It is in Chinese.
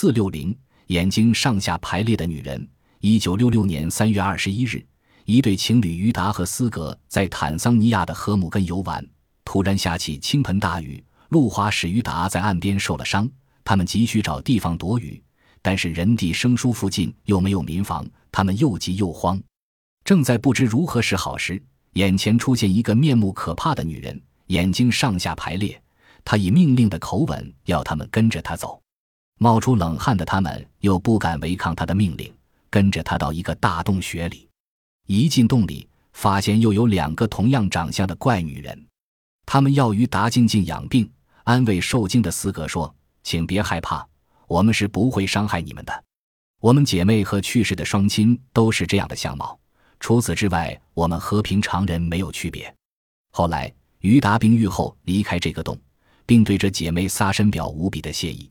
四六零，眼睛上下排列的女人。一九六六年三月二十一日，一对情侣于达和斯格在坦桑尼亚的河姆根游玩，突然下起倾盆大雨，路滑使于达在岸边受了伤。他们急需找地方躲雨，但是人地生疏附近又没有民房，他们又急又慌，正在不知如何是好时，眼前出现一个面目可怕的女人，眼睛上下排列。她以命令的口吻要他们跟着她走。冒出冷汗的他们又不敢违抗他的命令，跟着他到一个大洞穴里。一进洞里，发现又有两个同样长相的怪女人。他们要于达静静养病，安慰受惊的斯哥说：“请别害怕，我们是不会伤害你们的。我们姐妹和去世的双亲都是这样的相貌，除此之外，我们和平常人没有区别。”后来，于达病愈后离开这个洞，并对着姐妹撒深表无比的谢意。